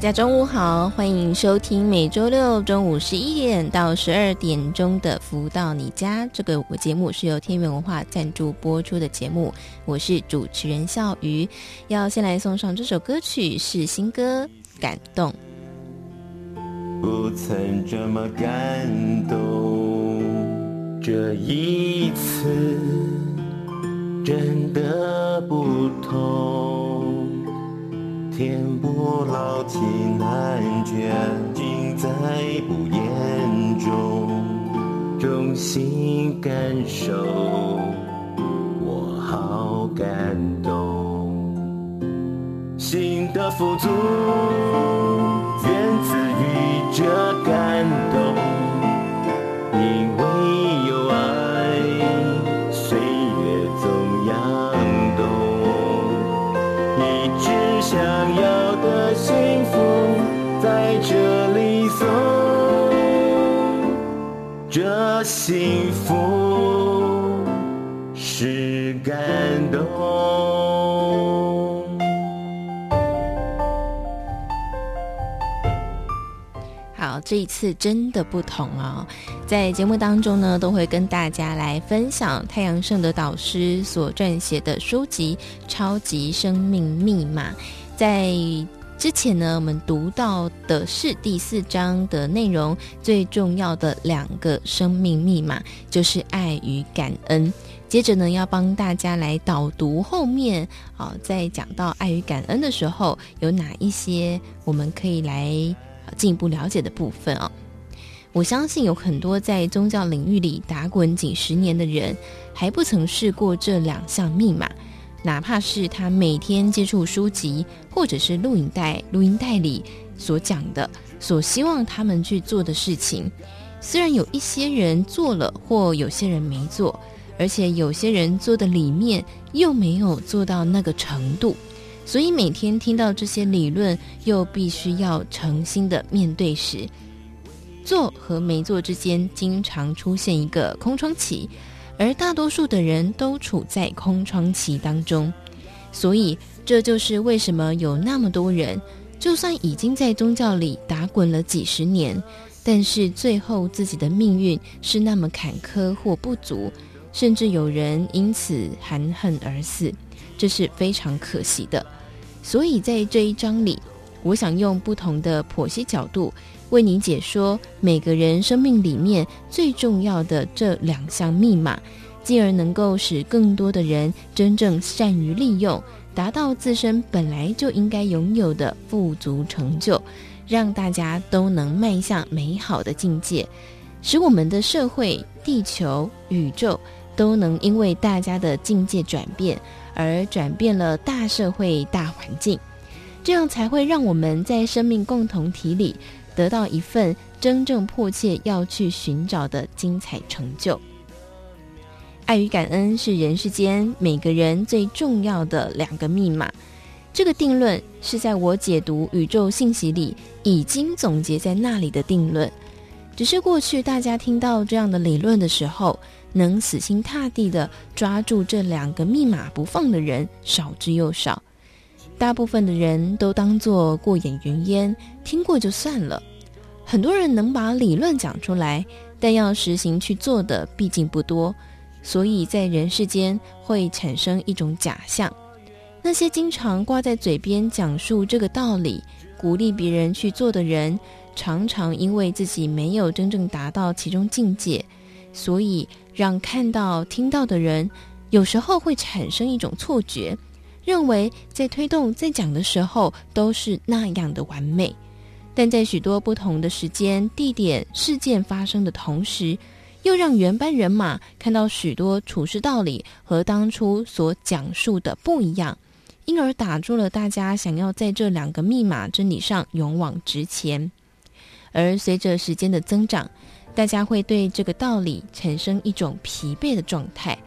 大家中午好，欢迎收听每周六中午十一点到十二点钟的《福到你家》这个我节目是由天元文化赞助播出的节目，我是主持人笑鱼。要先来送上这首歌曲，是新歌《感动》。不曾这么感动，这一次真的不同。天不老，情难绝，尽在不言中。衷心感受，我好感动。心的富足，源自于这幸福是感动。好，这一次真的不同哦。在节目当中呢，都会跟大家来分享太阳盛德导师所撰写的书籍《超级生命密码》。在之前呢，我们读到的是第四章的内容，最重要的两个生命密码就是爱与感恩。接着呢，要帮大家来导读后面啊，在讲到爱与感恩的时候，有哪一些我们可以来进一步了解的部分啊？我相信有很多在宗教领域里打滚几十年的人，还不曾试过这两项密码。哪怕是他每天接触书籍，或者是录影带、录音带里所讲的、所希望他们去做的事情，虽然有一些人做了，或有些人没做，而且有些人做的里面又没有做到那个程度，所以每天听到这些理论，又必须要诚心的面对时，做和没做之间，经常出现一个空窗期。而大多数的人都处在空窗期当中，所以这就是为什么有那么多人，就算已经在宗教里打滚了几十年，但是最后自己的命运是那么坎坷或不足，甚至有人因此含恨而死，这是非常可惜的。所以在这一章里，我想用不同的剖析角度。为你解说每个人生命里面最重要的这两项密码，进而能够使更多的人真正善于利用，达到自身本来就应该拥有的富足成就，让大家都能迈向美好的境界，使我们的社会、地球、宇宙都能因为大家的境界转变而转变了大社会、大环境，这样才会让我们在生命共同体里。得到一份真正迫切要去寻找的精彩成就。爱与感恩是人世间每个人最重要的两个密码。这个定论是在我解读宇宙信息里已经总结在那里的定论。只是过去大家听到这样的理论的时候，能死心塌地的抓住这两个密码不放的人少之又少。大部分的人都当作过眼云烟，听过就算了。很多人能把理论讲出来，但要实行去做的毕竟不多，所以在人世间会产生一种假象。那些经常挂在嘴边讲述这个道理、鼓励别人去做的人，常常因为自己没有真正达到其中境界，所以让看到、听到的人有时候会产生一种错觉，认为在推动、在讲的时候都是那样的完美。但在许多不同的时间、地点、事件发生的同时，又让原班人马看到许多处事道理和当初所讲述的不一样，因而打住了大家想要在这两个密码真理上勇往直前。而随着时间的增长，大家会对这个道理产生一种疲惫的状态，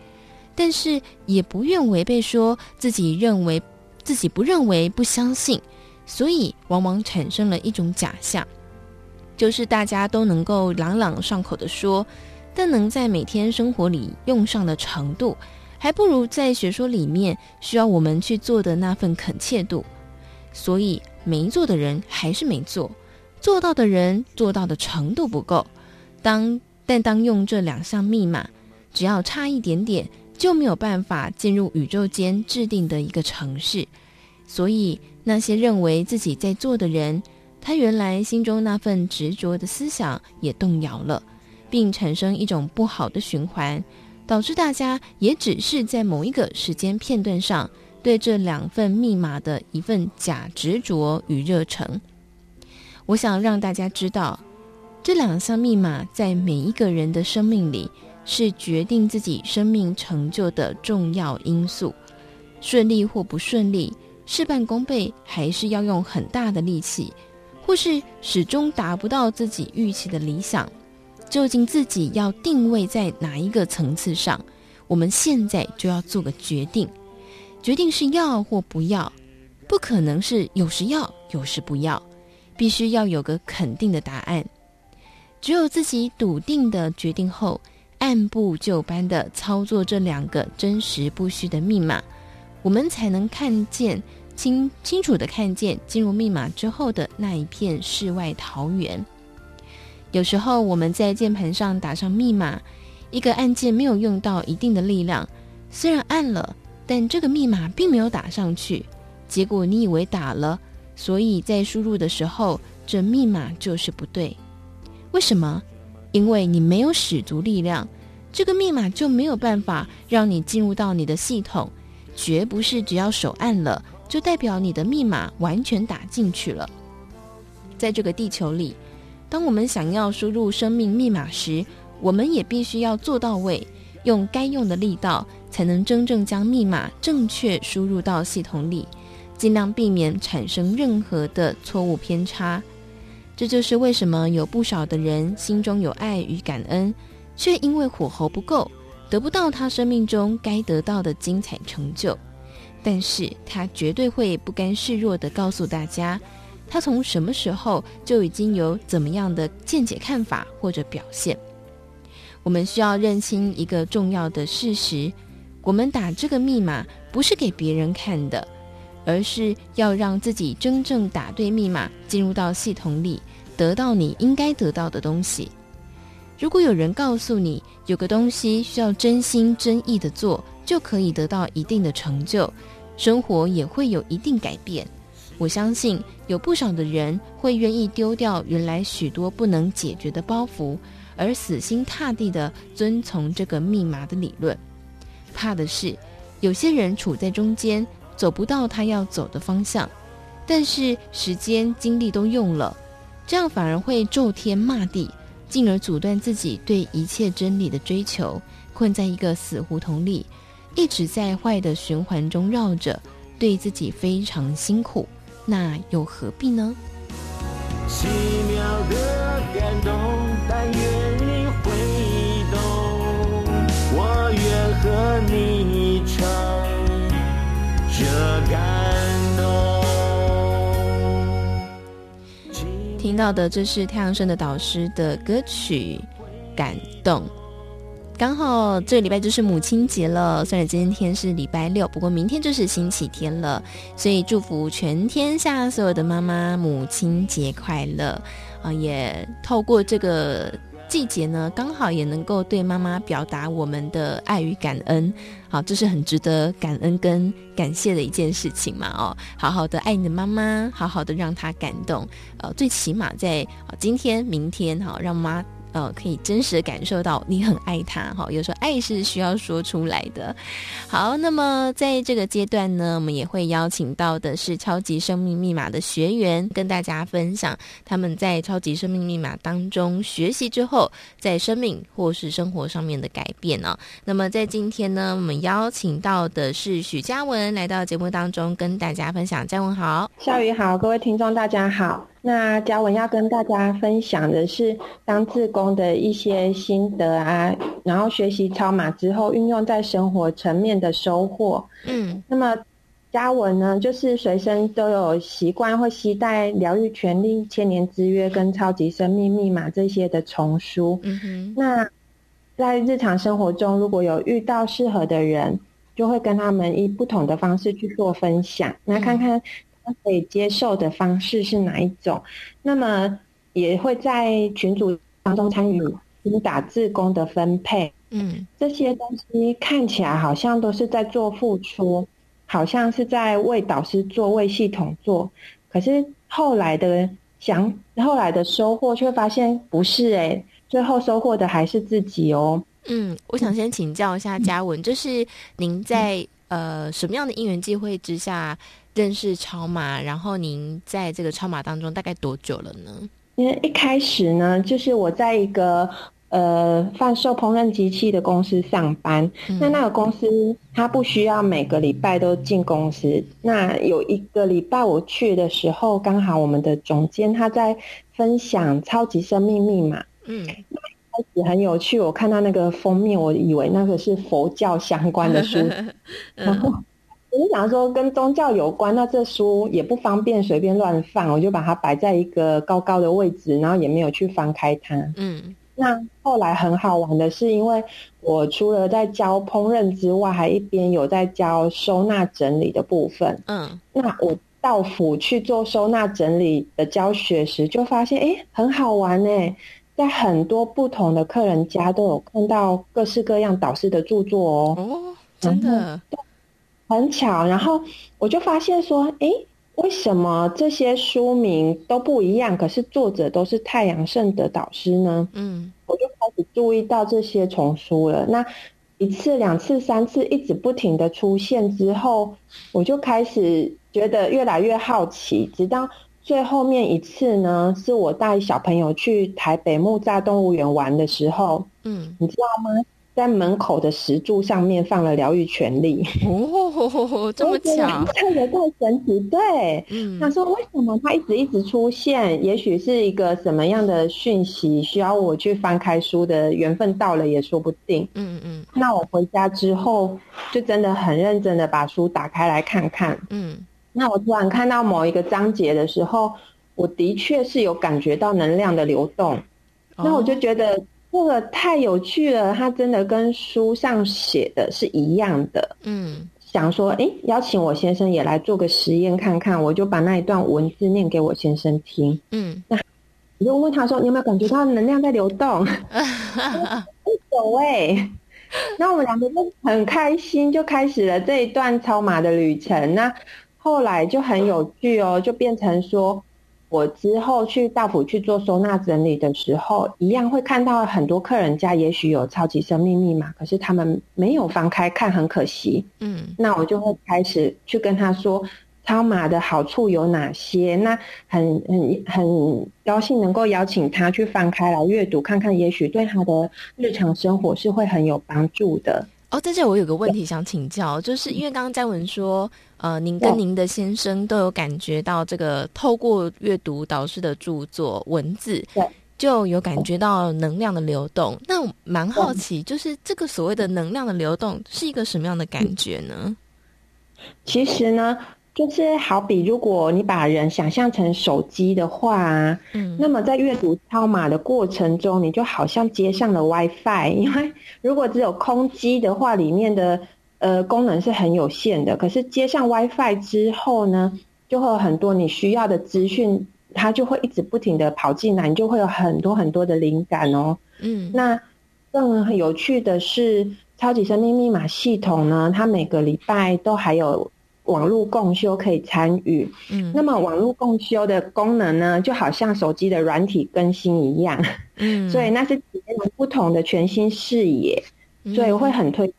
但是也不愿违背说自己认为自己不认为不相信，所以往往产生了一种假象，就是大家都能够朗朗上口的说，但能在每天生活里用上的程度，还不如在学说里面需要我们去做的那份恳切度，所以没做的人还是没做。做到的人做到的程度不够，当但当用这两项密码，只要差一点点，就没有办法进入宇宙间制定的一个程式。所以那些认为自己在做的人，他原来心中那份执着的思想也动摇了，并产生一种不好的循环，导致大家也只是在某一个时间片段上，对这两份密码的一份假执着与热诚。我想让大家知道，这两项密码在每一个人的生命里是决定自己生命成就的重要因素。顺利或不顺利，事半功倍，还是要用很大的力气，或是始终达不到自己预期的理想，究竟自己要定位在哪一个层次上？我们现在就要做个决定，决定是要或不要，不可能是有时要，有时不要。必须要有个肯定的答案，只有自己笃定的决定后，按部就班的操作这两个真实不虚的密码，我们才能看见清清楚的看见进入密码之后的那一片世外桃源。有时候我们在键盘上打上密码，一个按键没有用到一定的力量，虽然按了，但这个密码并没有打上去，结果你以为打了。所以在输入的时候，这密码就是不对。为什么？因为你没有使足力量，这个密码就没有办法让你进入到你的系统。绝不是只要手按了，就代表你的密码完全打进去了。在这个地球里，当我们想要输入生命密码时，我们也必须要做到位，用该用的力道，才能真正将密码正确输入到系统里。尽量避免产生任何的错误偏差，这就是为什么有不少的人心中有爱与感恩，却因为火候不够，得不到他生命中该得到的精彩成就。但是他绝对会不甘示弱地告诉大家，他从什么时候就已经有怎么样的见解看法或者表现。我们需要认清一个重要的事实：我们打这个密码不是给别人看的。而是要让自己真正打对密码，进入到系统里，得到你应该得到的东西。如果有人告诉你有个东西需要真心真意的做，就可以得到一定的成就，生活也会有一定改变。我相信有不少的人会愿意丢掉原来许多不能解决的包袱，而死心塌地地遵从这个密码的理论。怕的是有些人处在中间。走不到他要走的方向，但是时间精力都用了，这样反而会咒天骂地，进而阻断自己对一切真理的追求，困在一个死胡同里，一直在坏的循环中绕着，对自己非常辛苦，那又何必呢？奇妙的感动，但愿你会懂，我愿和你唱。这感听到的这是太阳神的导师的歌曲《感动》。刚好这个礼拜就是母亲节了，虽然今天是礼拜六，不过明天就是星期天了，所以祝福全天下所有的妈妈母亲节快乐啊！也透过这个。季节呢，刚好也能够对妈妈表达我们的爱与感恩，好，这是很值得感恩跟感谢的一件事情嘛，哦，好好的爱你的妈妈，好好的让她感动，呃，最起码在今天、明天，哈，让妈呃，可以真实的感受到你很爱他哈。有时候爱是需要说出来的。好，那么在这个阶段呢，我们也会邀请到的是超级生命密码的学员，跟大家分享他们在超级生命密码当中学习之后，在生命或是生活上面的改变呢、那么在今天呢，我们邀请到的是许嘉文来到节目当中，跟大家分享。嘉文好，夏雨好，各位听众大家好。那嘉文要跟大家分享的是当志工的一些心得啊，然后学习超码之后运用在生活层面的收获。嗯，那么嘉文呢，就是随身都有习惯会携带《疗愈权利》《千年之约》跟《超级生命密码》这些的丛书。嗯哼，那在日常生活中，如果有遇到适合的人，就会跟他们以不同的方式去做分享，那看看。他可以接受的方式是哪一种？那么也会在群组当中参与打打志工的分配。嗯，这些东西看起来好像都是在做付出，好像是在为导师做、为系统做。可是后来的想，后来的收获却发现不是哎、欸，最后收获的还是自己哦。嗯，我想先请教一下嘉文，就是您在呃什么样的因缘际会之下？认识超马，然后您在这个超马当中大概多久了呢？因为一开始呢，就是我在一个呃贩售烹饪机器的公司上班。嗯、那那个公司它不需要每个礼拜都进公司。那有一个礼拜我去的时候，刚好我们的总监他在分享《超级生命密码》。嗯，那开始很有趣。我看到那个封面，我以为那个是佛教相关的书，嗯、然后。我就想说，跟宗教有关，那这书也不方便随便乱放，我就把它摆在一个高高的位置，然后也没有去翻开它。嗯，那后来很好玩的是，因为我除了在教烹饪之外，还一边有在教收纳整理的部分。嗯，那我到府去做收纳整理的教学时，就发现，哎，很好玩呢，在很多不同的客人家都有看到各式各样导师的著作哦。哦，真的。很巧，然后我就发现说，诶，为什么这些书名都不一样，可是作者都是太阳盛德导师呢？嗯，我就开始注意到这些丛书了。那一次、两次、三次，一直不停的出现之后，我就开始觉得越来越好奇，直到最后面一次呢，是我带小朋友去台北木栅动物园玩的时候，嗯，你知道吗？在门口的石柱上面放了疗愈权利哦，这么巧，特别太神奇。对，嗯，他说为什么他一直一直出现？也许是一个什么样的讯息需要我去翻开书的缘分到了也说不定。嗯嗯，那我回家之后就真的很认真的把书打开来看看。嗯，那我突然看到某一个章节的时候，我的确是有感觉到能量的流动。哦，那我就觉得。这个太有趣了，它真的跟书上写的是一样的。嗯，想说，哎，邀请我先生也来做个实验看看，我就把那一段文字念给我先生听。嗯，那我就问他说：“你有没有感觉到能量在流动？” 有哎，那我们两个就很开心，就开始了这一段超马的旅程。那后来就很有趣哦，就变成说。我之后去大埔去做收纳整理的时候，一样会看到很多客人家也许有超级生命密码，可是他们没有翻开看，很可惜。嗯，那我就会开始去跟他说超码的好处有哪些。那很很很高兴能够邀请他去翻开来阅读看看，也许对他的日常生活是会很有帮助的。哦，在这我有个问题想请教，就是因为刚刚嘉文说，呃，您跟您的先生都有感觉到这个透过阅读导师的著作文字，对，就有感觉到能量的流动。那我蛮好奇，就是这个所谓的能量的流动是一个什么样的感觉呢？其实呢。就是好比，如果你把人想象成手机的话，嗯，那么在阅读超码的过程中，你就好像接上了 WiFi。因为如果只有空机的话，里面的呃功能是很有限的。可是接上 WiFi 之后呢，就会有很多你需要的资讯，它就会一直不停的跑进来，你就会有很多很多的灵感哦。嗯，那更有趣的是，超级生命密码系统呢，它每个礼拜都还有。网络共修可以参与。嗯，那么网络共修的功能呢，就好像手机的软体更新一样。嗯，所以那是截然不同的全新视野，所以会很推。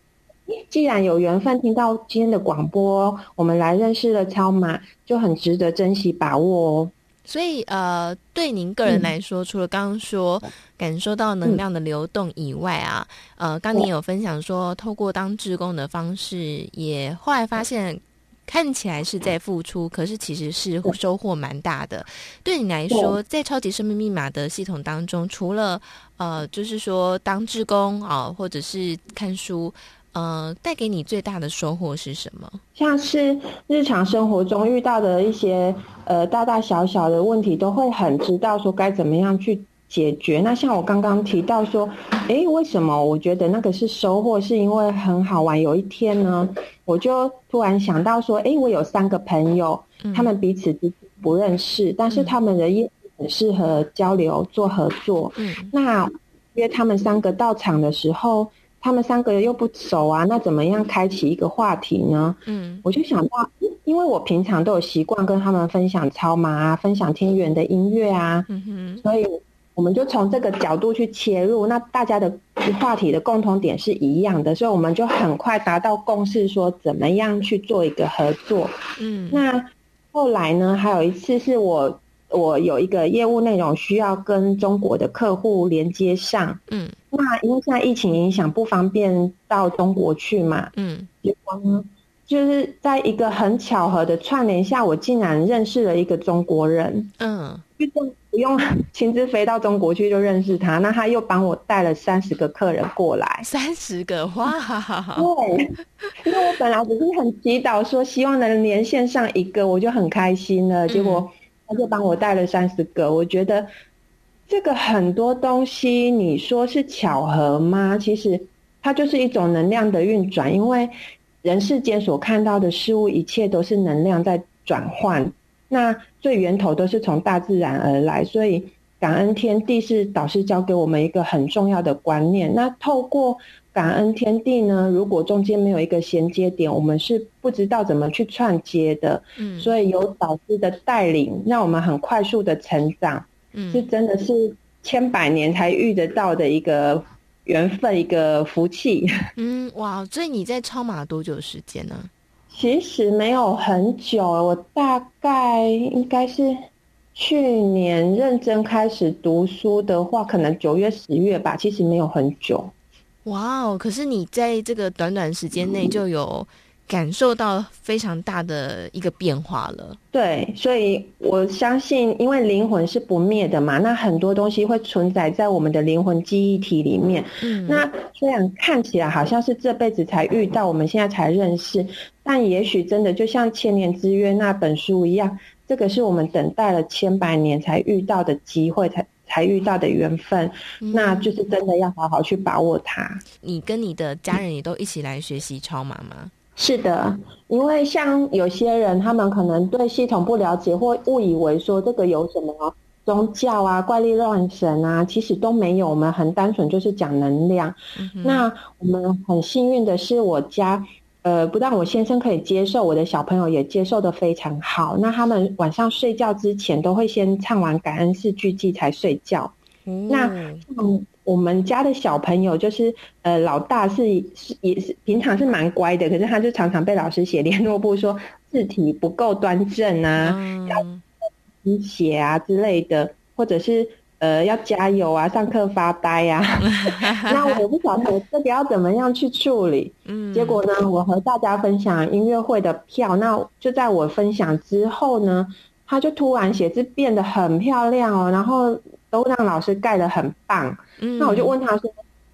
既然有缘分听到今天的广播，我们来认识了超马，就很值得珍惜把握哦。所以，呃，对您个人来说，嗯、除了刚刚说感受到能量的流动以外啊，嗯、呃，刚您有分享说，透过当志工的方式，也后来发现看起来是在付出，可是其实是收获蛮大的。对你来说，在超级生命密码的系统当中，除了呃，就是说当志工啊、呃，或者是看书。呃，带给你最大的收获是什么？像是日常生活中遇到的一些呃大大小小的问题，都会很知道说该怎么样去解决。那像我刚刚提到说，诶，为什么我觉得那个是收获？是因为很好玩。有一天呢，我就突然想到说，诶，我有三个朋友，他们彼此不认识，嗯、但是他们的业很适合交流做合作。嗯，那约他们三个到场的时候。他们三个人又不熟啊，那怎么样开启一个话题呢？嗯，我就想到，因为我平常都有习惯跟他们分享超马啊，分享天元的音乐啊，嗯哼，所以我们就从这个角度去切入，那大家的话题的共同点是一样的，所以我们就很快达到共识，说怎么样去做一个合作。嗯，那后来呢，还有一次是我。我有一个业务内容需要跟中国的客户连接上，嗯，那因为现在疫情影响不方便到中国去嘛，嗯，结果呢，就是在一个很巧合的串联下，我竟然认识了一个中国人，嗯，就不用亲自飞到中国去就认识他，那他又帮我带了三十个客人过来，三十个哇，对，因为我本来只是很祈祷说希望能连线上一个，我就很开心了，结果。他就帮我带了三十个，我觉得这个很多东西，你说是巧合吗？其实它就是一种能量的运转，因为人世间所看到的事物，一切都是能量在转换，那最源头都是从大自然而来，所以感恩天地是导师教给我们一个很重要的观念。那透过感恩天地呢，如果中间没有一个衔接点，我们是不知道怎么去串接的。嗯，所以有导师的带领，让我们很快速的成长。嗯，是真的是千百年才遇得到的一个缘分，一个福气。嗯，哇，所以你在超马多久时间呢？其实没有很久，我大概应该是去年认真开始读书的话，可能九月、十月吧。其实没有很久。哇哦！可是你在这个短短时间内就有感受到非常大的一个变化了。对，所以我相信，因为灵魂是不灭的嘛，那很多东西会存在在我们的灵魂记忆体里面。嗯，那虽然看起来好像是这辈子才遇到，我们现在才认识，但也许真的就像《千年之约》那本书一样，这个是我们等待了千百年才遇到的机会，才。才遇到的缘分，嗯，那就是真的要好好去把握它。你跟你的家人也都一起来学习超码吗？是的，因为像有些人，他们可能对系统不了解，或误以为说这个有什么宗教啊、怪力乱神啊，其实都没有。我们很单纯就是讲能量。嗯。那我们很幸运的是，我家。呃，不但我先生可以接受，我的小朋友也接受的非常好。那他们晚上睡觉之前都会先唱完感恩四句偈才睡觉。嗯、那像我们家的小朋友，就是呃，老大是是也是平常是蛮乖的，可是他就常常被老师写联络簿说字体不够端正啊，嗯、要写写啊之类的，或者是。呃，要加油啊！上课发呆呀、啊，那我不晓得这个要怎么样去处理。嗯，结果呢，我和大家分享音乐会的票，那就在我分享之后呢，他就突然写字变得很漂亮哦，然后都让老师盖得很棒。嗯，那我就问他说：“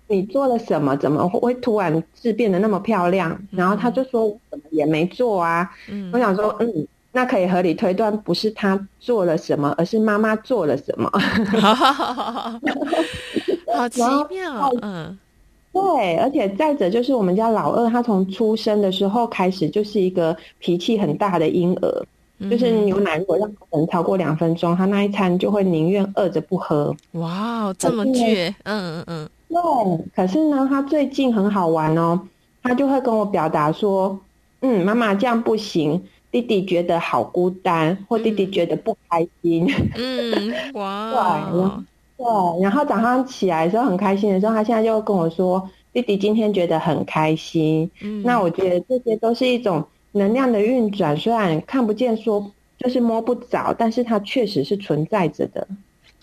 你做了什么？怎么会突然字变得那么漂亮？”然后他就说：“我什么也没做啊。”嗯，我想说，嗯。那可以合理推断，不是他做了什么，而是妈妈做了什么。好奇妙，嗯，对，而且再者就是我们家老二，他从出生的时候开始就是一个脾气很大的婴儿，嗯、就是牛奶如果让他等超过两分钟，他那一餐就会宁愿饿着不喝。哇，这么倔，嗯嗯嗯，对。可是呢，他最近很好玩哦，他就会跟我表达说。嗯，妈妈这样不行，弟弟觉得好孤单，或弟弟觉得不开心。嗯，哇，对，对，然后早上起来的时候很开心的时候，他现在就跟我说，弟弟今天觉得很开心。嗯，那我觉得这些都是一种能量的运转，虽然看不见，说就是摸不着，但是它确实是存在着的。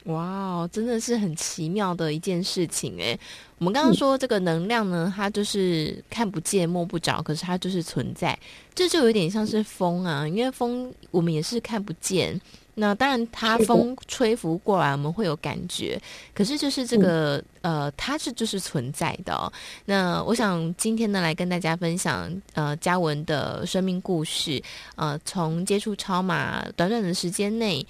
哇，真的是很奇妙的一件事情诶。我们刚刚说这个能量呢，它就是看不见摸不着，可是它就是存在。这就有点像是风啊，因为风我们也是看不见。那当然，它风吹拂过来，我们会有感觉。可是就是这个呃，它是就是存在的哦。那我想今天呢，来跟大家分享呃嘉文的生命故事。呃，从接触超马短短的时间内。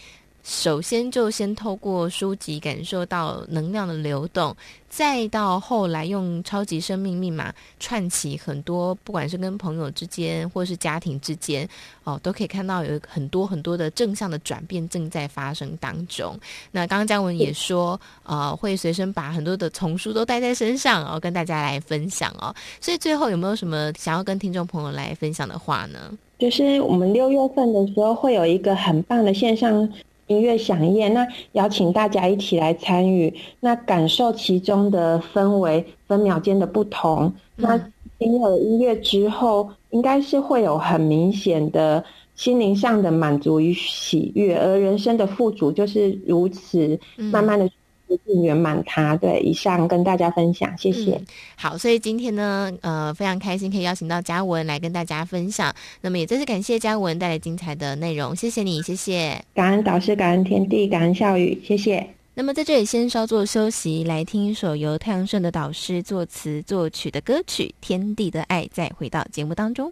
首先就先透过书籍感受到能量的流动，再到后来用超级生命密码串起很多，不管是跟朋友之间或是家庭之间，哦，都可以看到有很多很多的正向的转变正在发生当中。那刚刚嘉文也说，呃，会随身把很多的丛书都带在身上，哦，跟大家来分享哦。所以最后有没有什么想要跟听众朋友来分享的话呢？就是我们六月份的时候会有一个很棒的线上。音乐响宴，那邀请大家一起来参与，那感受其中的氛围，分秒间的不同。嗯、那听了音乐之后，应该是会有很明显的心灵上的满足与喜悦，而人生的富足就是如此，慢慢的、嗯。圆满它。对，以上跟大家分享，谢谢。嗯、好，所以今天呢，呃，非常开心可以邀请到嘉文来跟大家分享。那么也再次感谢嘉文带来精彩的内容，谢谢你，谢谢。感恩导师，感恩天地，感恩笑语，谢谢。那么在这里先稍作休息，来听一首由太阳盛的导师作词作曲的歌曲《天地的爱》，再回到节目当中。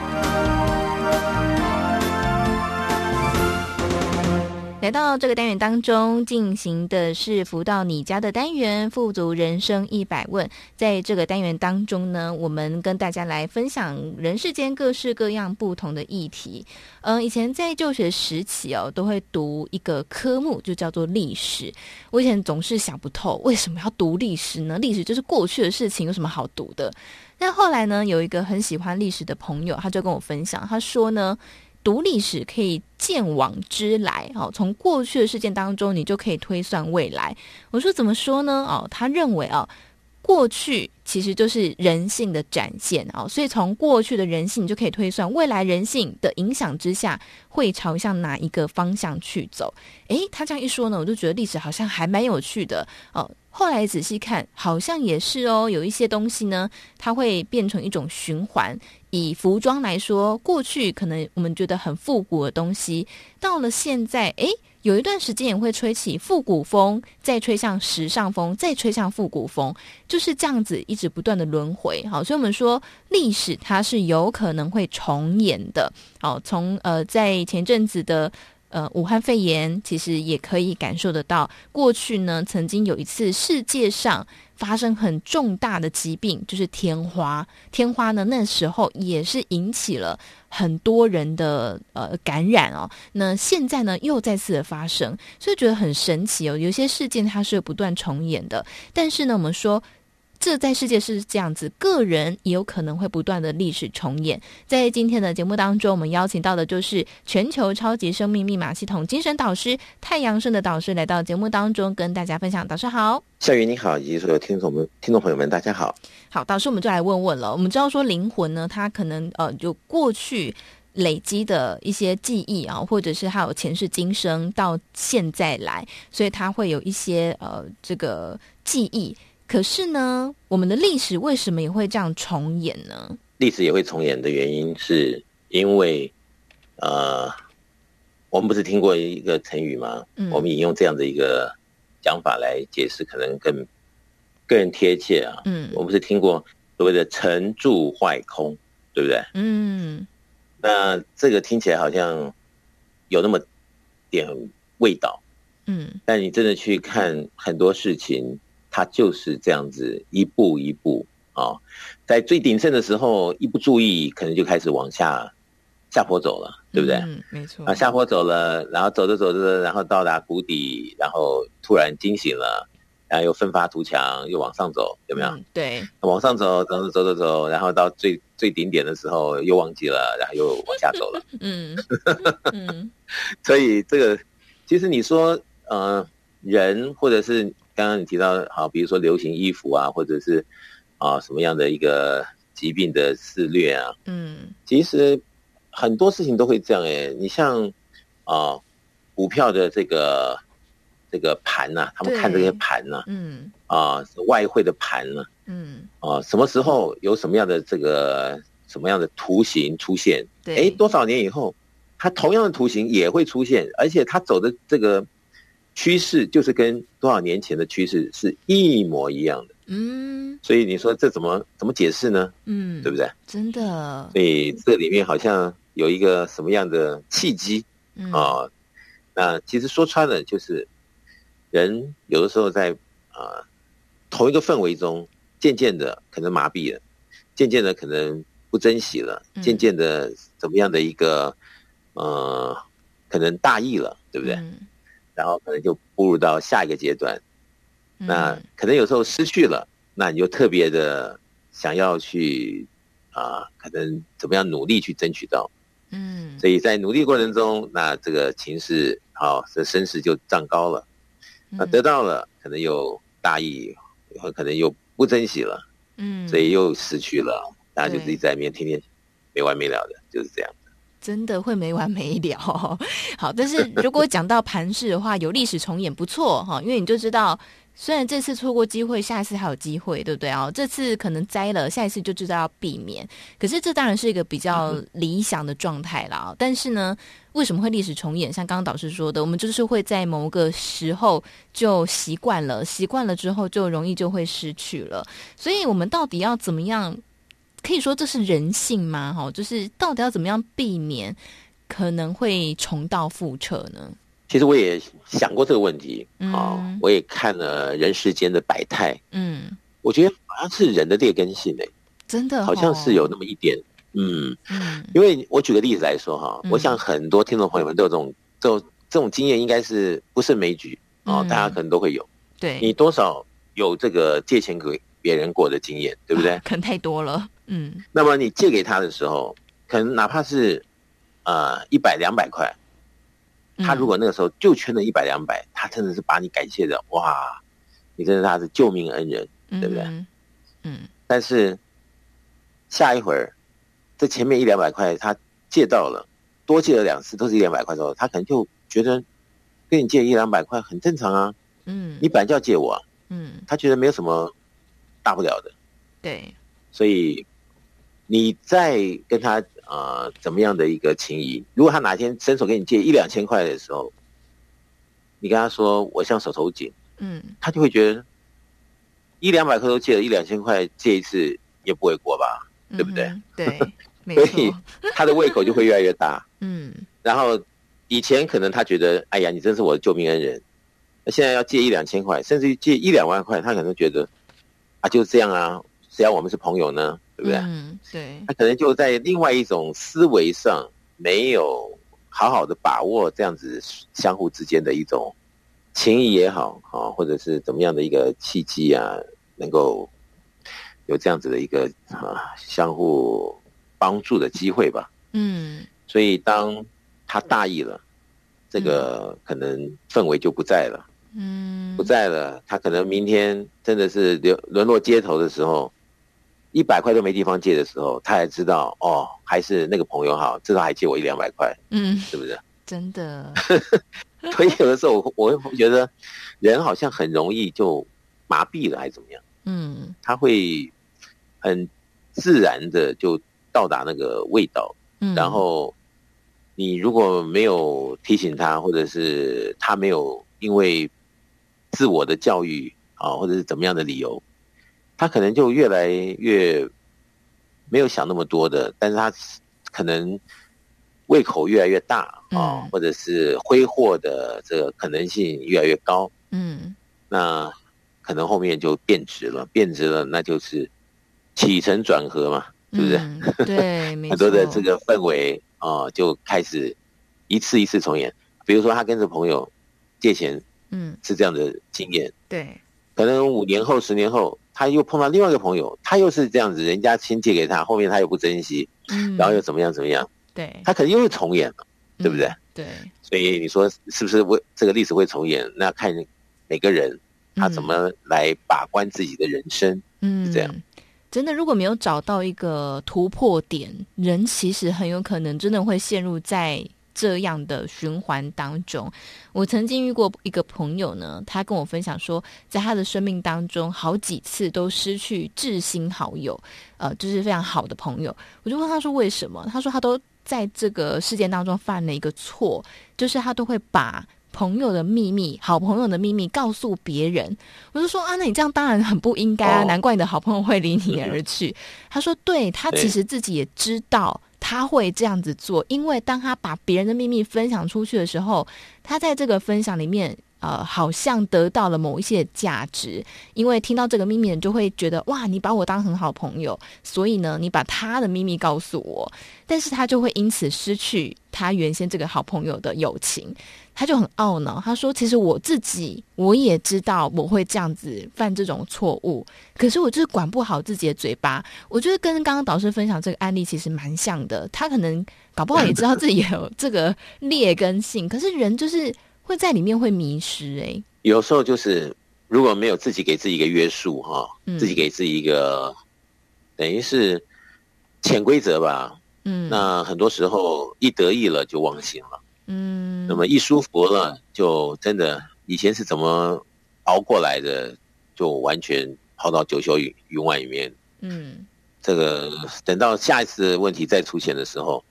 来到这个单元当中，进行的是“福到你家”的单元“富足人生一百问”。在这个单元当中呢，我们跟大家来分享人世间各式各样不同的议题。嗯，以前在就学时期哦，都会读一个科目，就叫做历史。我以前总是想不透，为什么要读历史呢？历史就是过去的事情，有什么好读的？但后来呢，有一个很喜欢历史的朋友，他就跟我分享，他说呢。读历史可以鉴往知来，哦，从过去的事件当中，你就可以推算未来。我说怎么说呢？哦，他认为哦，过去其实就是人性的展现哦，所以从过去的人性，你就可以推算未来人性的影响之下会朝向哪一个方向去走。诶，他这样一说呢，我就觉得历史好像还蛮有趣的哦。后来仔细看，好像也是哦，有一些东西呢，它会变成一种循环。以服装来说，过去可能我们觉得很复古的东西，到了现在，诶，有一段时间也会吹起复古风，再吹向时尚风，再吹向复古风，就是这样子一直不断的轮回。好，所以我们说历史它是有可能会重演的。好，从呃在前阵子的。呃，武汉肺炎其实也可以感受得到，过去呢曾经有一次世界上发生很重大的疾病，就是天花。天花呢那时候也是引起了很多人的呃感染哦。那现在呢又再次的发生，所以觉得很神奇哦。有些事件它是不断重演的，但是呢我们说。这在世界是这样子，个人也有可能会不断的历史重演。在今天的节目当中，我们邀请到的就是全球超级生命密码系统精神导师太阳盛的导师来到节目当中，跟大家分享。导师好，夏雨你好，以及所有听众们、听众朋友们，大家好。好，导师，我们就来问问了。我们知道说灵魂呢，它可能呃，就过去累积的一些记忆啊，或者是还有前世今生到现在来，所以它会有一些呃，这个记忆。可是呢，我们的历史为什么也会这样重演呢？历史也会重演的原因，是因为，呃，我们不是听过一个成语吗？嗯，我们引用这样的一个讲法来解释，可能更更贴切啊。嗯，我们不是听过所谓的“成住坏空”，对不对？嗯，那这个听起来好像有那么点味道。嗯，但你真的去看很多事情。它就是这样子一步一步啊、哦，在最鼎盛的时候，一不注意，可能就开始往下下坡走了，对不对？嗯，没错。啊，下坡走了，然后走着走着，然后到达谷底，然后突然惊醒了，然后又奋发图强，又往上走，有没有？嗯、对，往上走，走走走走走，然后到最最顶点的时候又忘记了，然后又往下走了。嗯嗯，所以这个其实你说，呃，人或者是。刚刚你提到，好，比如说流行衣服啊，或者是啊什么样的一个疾病的肆虐啊，嗯，其实很多事情都会这样哎。你像啊股票的这个这个盘呐、啊，他们看这些盘呐、啊，嗯，啊外汇的盘呐、啊，嗯，啊什么时候有什么样的这个什么样的图形出现？哎，多少年以后，它同样的图形也会出现，而且它走的这个。趋势就是跟多少年前的趋势是一模一样的，嗯，所以你说这怎么怎么解释呢？嗯，对不对？真的，所以这里面好像有一个什么样的契机啊？那其实说穿了，就是人有的时候在啊同一个氛围中，渐渐的可能麻痹了，渐渐的可能不珍惜了，渐渐的怎么样的一个呃，可能大意了，对不对？然后可能就步入到下一个阶段，那可能有时候失去了，那你就特别的想要去啊，可能怎么样努力去争取到，嗯，所以在努力过程中，那这个情势好，这身势就涨高了，那得到了可能又大意，可能又不珍惜了，嗯，所以又失去了，大家就自己在里面天天没完没了的，就是这样。真的会没完没了，好，但是如果讲到盘势的话，有历史重演不错哈，因为你就知道虽然这次错过机会，下一次还有机会，对不对啊？这次可能栽了，下一次就知道要避免。可是这当然是一个比较理想的状态啦。嗯、但是呢，为什么会历史重演？像刚刚导师说的，我们就是会在某个时候就习惯了，习惯了之后就容易就会失去了。所以我们到底要怎么样？可以说这是人性吗？哈，就是到底要怎么样避免可能会重蹈覆辙呢？其实我也想过这个问题，啊、嗯，我也看了人世间的百态，嗯，我觉得好像是人的劣根性诶，真的、哦，好像是有那么一点，嗯，嗯，因为我举个例子来说哈，我想很多听众朋友们都有这种这种这种经验，应该是不胜枚举啊，大家可能都会有，对，你多少有这个借钱给别人过的经验，对不对？可能太多了，嗯，那么你借给他的时候，可能哪怕是呃一百两百块。他如果那个时候就缺了一百两百，他真的是把你感谢的哇，你真的他是救命恩人，对不对？嗯。嗯，但是下一会儿，这前面一两百块他借到了，多借了两次都是一两百块之后，他可能就觉得跟你借一两百块很正常啊。嗯，你本来就要借我啊。嗯，他觉得没有什么大不了的。对，所以你再跟他。呃，怎么样的一个情谊？如果他哪天伸手给你借一两千块的时候，你跟他说我像手头紧，嗯，他就会觉得一两百块都借了，一两千块借一次也不为过吧，嗯、对不对？对，所以他的胃口就会越来越大，嗯。然后以前可能他觉得，哎呀，你真是我的救命恩人，那现在要借一两千块，甚至于借一两万块，他可能觉得啊，就是这样啊，谁要我们是朋友呢？对不对？嗯，对。他可能就在另外一种思维上没有好好的把握这样子相互之间的一种情谊也好，啊，或者是怎么样的一个契机啊，能够有这样子的一个啊相互帮助的机会吧。嗯。所以当他大意了，这个可能氛围就不在了。嗯。不在了，他可能明天真的是流沦落街头的时候。一百块都没地方借的时候，他还知道哦，还是那个朋友好，至少还借我一两百块，嗯，是不是？真的。所以有的时候我我会觉得，人好像很容易就麻痹了，还是怎么样？嗯，他会很自然的就到达那个味道，嗯，然后你如果没有提醒他，或者是他没有因为自我的教育啊，或者是怎么样的理由。他可能就越来越没有想那么多的，但是他可能胃口越来越大啊，嗯、或者是挥霍的这个可能性越来越高。嗯，那可能后面就变质了，变质了，那就是起承转合嘛，是不是？嗯、对，很多的这个氛围啊，就开始一次一次重演。比如说，他跟着朋友借钱，嗯，是这样的经验。对，可能五年后、十年后。他又碰到另外一个朋友，他又是这样子，人家亲借给他，后面他又不珍惜，嗯，然后又怎么样怎么样？对，他可能又会重演了，对不对？嗯、对，所以你说是不是为这个历史会重演？那看每个人他怎么来把关自己的人生，嗯，是这样。真的，如果没有找到一个突破点，人其实很有可能真的会陷入在。这样的循环当中，我曾经遇过一个朋友呢，他跟我分享说，在他的生命当中，好几次都失去至亲好友，呃，就是非常好的朋友。我就问他说为什么？他说他都在这个事件当中犯了一个错，就是他都会把朋友的秘密、好朋友的秘密告诉别人。我就说啊，那你这样当然很不应该啊，难怪你的好朋友会离你而去。他说，对，他其实自己也知道。他会这样子做，因为当他把别人的秘密分享出去的时候，他在这个分享里面，呃，好像得到了某一些价值。因为听到这个秘密，人就会觉得哇，你把我当很好朋友，所以呢，你把他的秘密告诉我，但是他就会因此失去他原先这个好朋友的友情。他就很懊恼，他说：“其实我自己我也知道我会这样子犯这种错误，可是我就是管不好自己的嘴巴。我觉得跟刚刚导师分享这个案例其实蛮像的。他可能搞不好也知道自己有这个劣根性，可是人就是会在里面会迷失。哎，有时候就是如果没有自己给自己一个约束哈，自己给自己一个、嗯、等于是潜规则吧。嗯，那很多时候一得意了就忘形了。”嗯，那么一舒服了，就真的以前是怎么熬过来的，就完全抛到九霄云云外里面。嗯，这个等到下一次问题再出现的时候，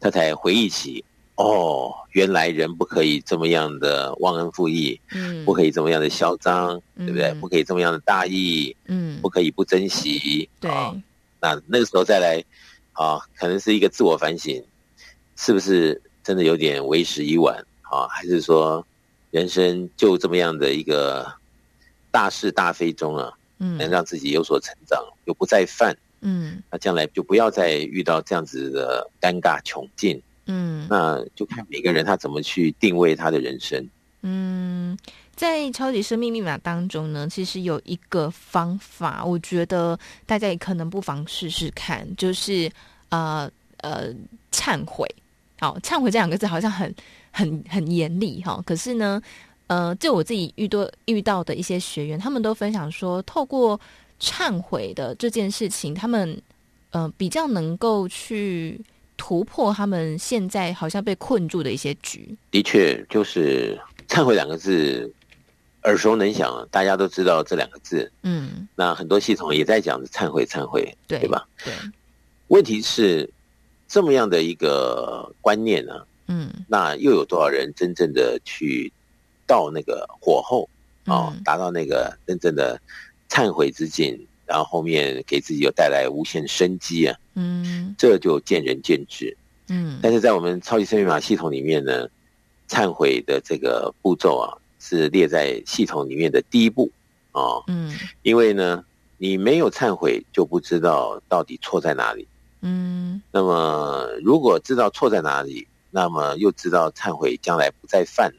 他才回忆起，哦，原来人不可以这么样的忘恩负义，嗯，不可以这么样的嚣张，嗯、对不对？不可以这么样的大意，嗯，不可以不珍惜，对。那那个时候再来，啊，可能是一个自我反省，是不是真的有点为时已晚啊？还是说，人生就这么样的一个大是大非中啊，嗯，能让自己有所成长，又不再犯，嗯，那将来就不要再遇到这样子的尴尬窘境，嗯，那就看每个人他怎么去定位他的人生，嗯。在超级生命密码当中呢，其实有一个方法，我觉得大家也可能不妨试试看，就是呃呃忏悔。好，忏悔这两个字好像很很很严厉哈，可是呢，呃，就我自己遇多遇到的一些学员，他们都分享说，透过忏悔的这件事情，他们呃比较能够去突破他们现在好像被困住的一些局。的确，就是忏悔两个字。耳熟能详，大家都知道这两个字。嗯，那很多系统也在讲忏悔，忏悔，对，对吧？对。问题是这么样的一个观念呢？嗯，那又有多少人真正的去到那个火候啊，达到那个真正的忏悔之境，然后后面给自己又带来无限生机啊？嗯，这就见仁见智。嗯，但是在我们超级生命密码系统里面呢，忏悔的这个步骤啊。是列在系统里面的第一步啊，嗯，因为呢，你没有忏悔，就不知道到底错在哪里，嗯，那么如果知道错在哪里，那么又知道忏悔将来不再犯，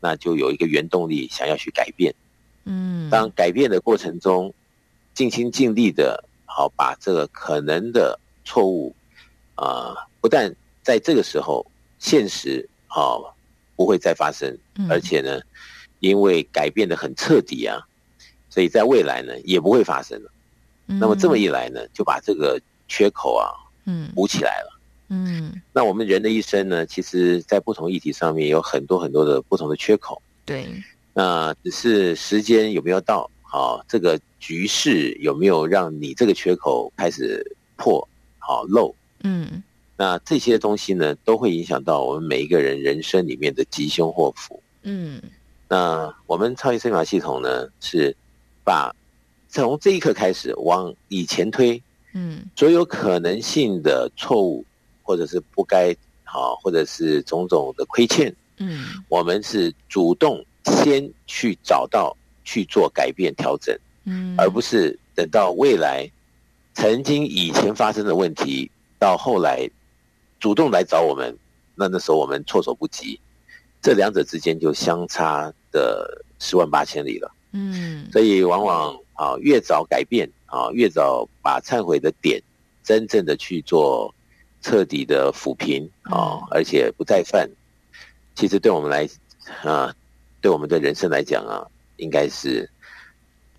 那就有一个原动力想要去改变，嗯，当改变的过程中，尽心尽力的，好把这个可能的错误啊，不但在这个时候现实好。不会再发生，而且呢，因为改变的很彻底啊，所以在未来呢也不会发生了。那么这么一来呢，就把这个缺口啊，嗯，补起来了。嗯，那我们人的一生呢，其实在不同议题上面有很多很多的不同的缺口。对，那只是时间有没有到？好，这个局势有没有让你这个缺口开始破？好漏？嗯。那这些东西呢，都会影响到我们每一个人人生里面的吉凶祸福。嗯，那我们超级生法系统呢，是把从这一刻开始往以前推，嗯，所有可能性的错误，或者是不该好，或者是种种的亏欠，嗯，我们是主动先去找到去做改变调整，嗯，而不是等到未来曾经以前发生的问题到后来。主动来找我们，那那时候我们措手不及，这两者之间就相差的十万八千里了。嗯，所以往往啊，越早改变啊，越早把忏悔的点真正的去做彻底的抚平啊，而且不再犯，其实对我们来啊，对我们的人生来讲啊，应该是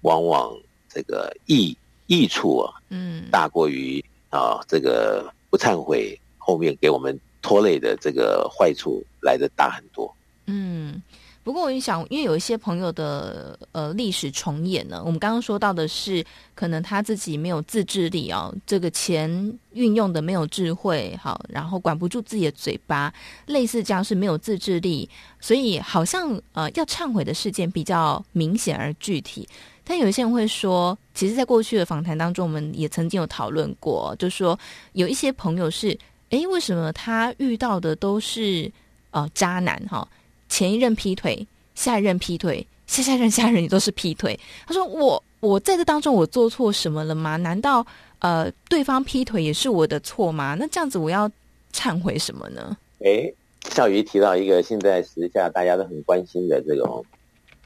往往这个益益处啊，嗯，大过于啊这个不忏悔。后面给我们拖累的这个坏处来的大很多。嗯，不过我也想，因为有一些朋友的呃历史重演呢，我们刚刚说到的是，可能他自己没有自制力哦，这个钱运用的没有智慧，好，然后管不住自己的嘴巴，类似这样是没有自制力，所以好像呃要忏悔的事件比较明显而具体。但有一些人会说，其实，在过去的访谈当中，我们也曾经有讨论过，就说有一些朋友是。哎，为什么他遇到的都是呃渣男哈？前一任劈腿，下一任劈腿，下下任下任也都是劈腿。他说我我在这当中我做错什么了吗？难道呃对方劈腿也是我的错吗？那这样子我要忏悔什么呢？哎，笑鱼提到一个现在时下大家都很关心的这种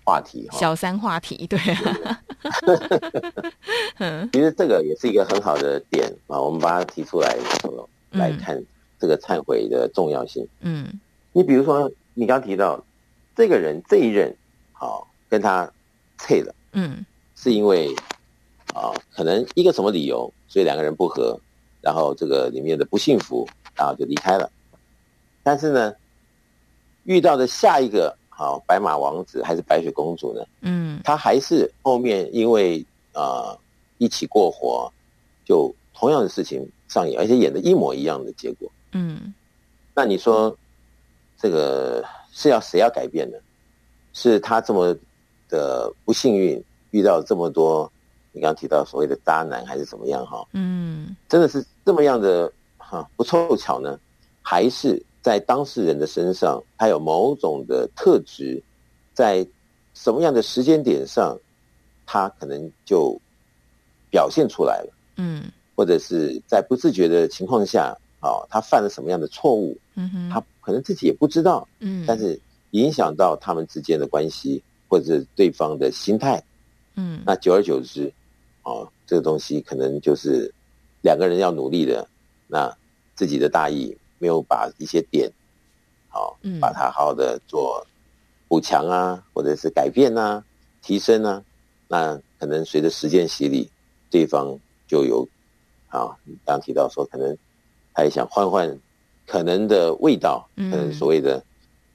话题哈，小三话题对啊。其实这个也是一个很好的点啊，我们把它提出来。来看这个忏悔的重要性。嗯，你比如说，你刚提到这个人这一任，好跟他退了，嗯，是因为啊，可能一个什么理由，所以两个人不和，然后这个里面的不幸福，然后就离开了。但是呢，遇到的下一个好白马王子还是白雪公主呢？嗯，他还是后面因为啊、呃、一起过活，就同样的事情上演，而且演的一模一样的结果。嗯，那你说这个是要谁要改变呢？是他这么的不幸运遇到这么多你刚刚提到所谓的渣男，还是怎么样？哈，嗯，真的是这么样的哈不凑巧呢？还是在当事人的身上，他有某种的特质，在什么样的时间点上，他可能就表现出来了。嗯，或者是在不自觉的情况下，啊，他犯了什么样的错误？嗯哼，他可能自己也不知道。嗯，但是影响到他们之间的关系，或者是对方的心态。嗯，那久而久之，啊，这个东西可能就是两个人要努力的，那自己的大意。没有把一些点，好，把它好好的做补强啊，或者是改变啊、提升啊，那可能随着时间洗礼，对方就有，啊，刚提到说，可能他也想换换可能的味道，可能所谓的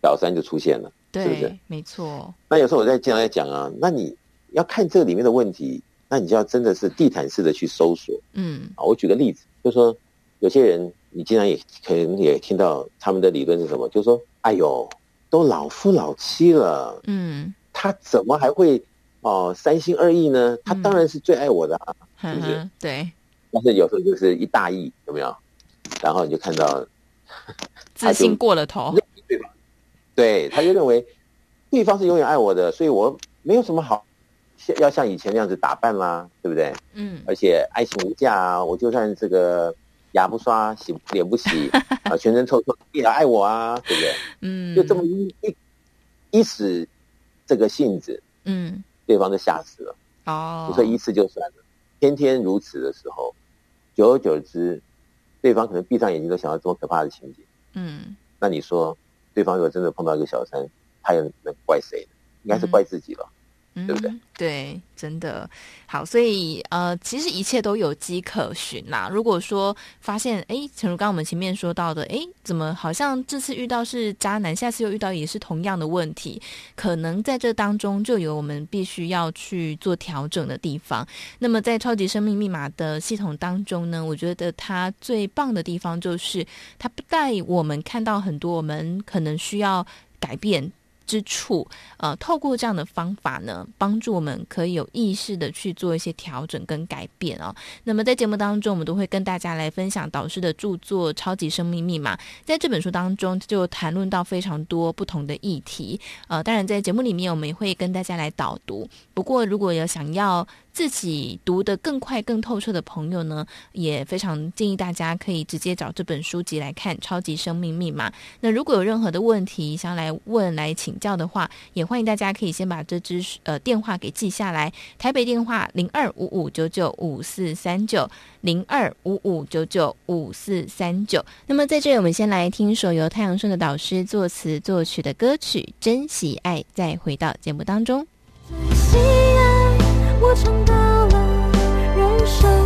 小三就出现了，对，是不是？没错。那有时候我在经常在讲啊，那你要看这里面的问题，那你就要真的是地毯式的去搜索，嗯，啊，我举个例子，就是说有些人。你经常也可能也听到他们的理论是什么？就是说，哎呦，都老夫老妻了，嗯，他怎么还会哦三心二意呢？他当然是最爱我的啊，是不是？对。但是有时候就是一大意，有没有？然后你就看到自信过了头，对吧？对，他就认为对方是永远爱我的，所以我没有什么好像要像以前那样子打扮啦，对不对？嗯。而且爱情无价啊，我就算这个。牙不刷，洗脸不洗，啊，全身臭臭，你也爱我啊，对不对？嗯，就这么一一一时这个性子，嗯，对方就吓死了。哦，你说一次就算了，天天如此的时候，久而久之，对方可能闭上眼睛都想到这么可怕的情景。嗯，那你说，对方如果真的碰到一个小三，他又能怪谁呢？应该是怪自己了。嗯，对，真的好，所以呃，其实一切都有迹可循呐。如果说发现，哎，诚如刚刚我们前面说到的，哎，怎么好像这次遇到是渣男，下次又遇到也是同样的问题，可能在这当中就有我们必须要去做调整的地方。那么在超级生命密码的系统当中呢，我觉得它最棒的地方就是它不带我们看到很多我们可能需要改变之处，呃，透过这样的方法呢，帮助我们可以有意识的去做一些调整跟改变哦。那么在节目当中，我们都会跟大家来分享导师的著作《超级生命密码》。在这本书当中，就谈论到非常多不同的议题。呃，当然在节目里面，我们也会跟大家来导读。不过，如果有想要自己读得更快、更透彻的朋友呢，也非常建议大家可以直接找这本书籍来看《超级生命密码》。那如果有任何的问题想来问、来请教的话，也欢迎大家可以先把这支呃电话给记下来。台北电话零二五五九九五四三九零二五五九九五四三九。那么在这里，我们先来听一首由太阳顺的导师作词作曲的歌曲《珍惜爱》，再回到节目当中。我尝到了人生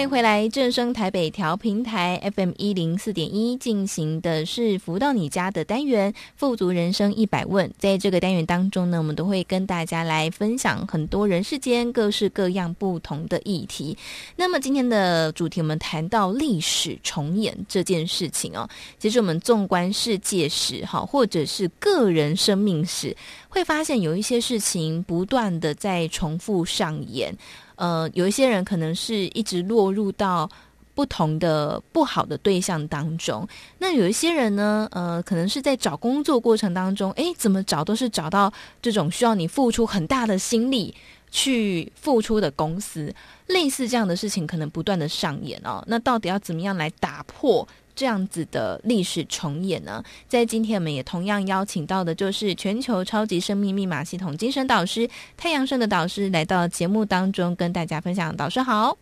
欢迎回来，正声台北调频台 FM 一零四点一进行的是“福到你家”的单元“富足人生一百问”。在这个单元当中呢，我们都会跟大家来分享很多人世间各式各样不同的议题。那么今天的主题，我们谈到历史重演这件事情哦。其实我们纵观世界史，哈，或者是个人生命史，会发现有一些事情不断的在重复上演。呃，有一些人可能是一直落入到不同的不好的对象当中。那有一些人呢，呃，可能是在找工作过程当中，诶，怎么找都是找到这种需要你付出很大的心力去付出的公司，类似这样的事情可能不断的上演哦。那到底要怎么样来打破？这样子的历史重演呢，在今天我们也同样邀请到的，就是全球超级生命密码系统精神导师太阳盛的导师来到节目当中，跟大家分享。导师好，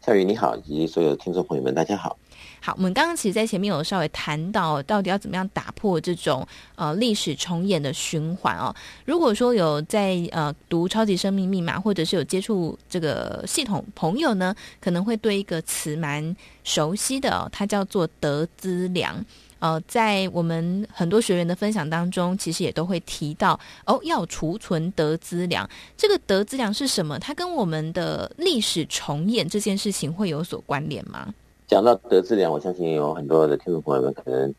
夏雨你好，以及所有听众朋友们，大家好。好，我们刚刚其实，在前面有稍微谈到，到底要怎么样打破这种呃历史重演的循环哦。如果说有在呃读《超级生命密码》，或者是有接触这个系统朋友呢，可能会对一个词蛮熟悉的哦，它叫做德资粮。呃，在我们很多学员的分享当中，其实也都会提到哦，要储存德资粮。这个德资粮是什么？它跟我们的历史重演这件事情会有所关联吗？讲到德智良，我相信有很多的听众朋友们可能